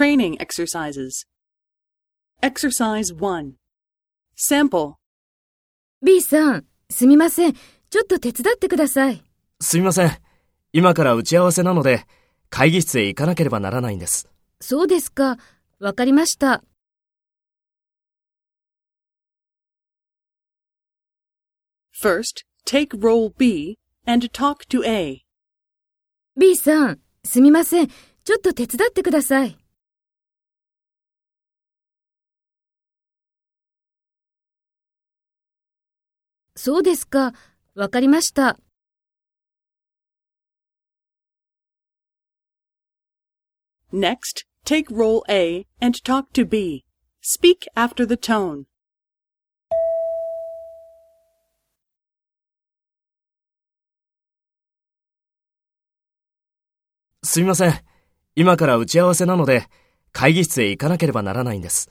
Training exercises. Exercise 1. Sample. B さん、すみません。ちょっと手伝ってください。すみません。今から打ち合わせなので、会議室へ行かなければならないんです。そうですか。わかりました。First, take role B and talk to A. B さん、すみません。ちょっと手伝ってください。そうですか。わかりました。Next, take role A and talk to B. Speak after the tone. すみません。今から打ち合わせなので、会議室へ行かなければならないんです。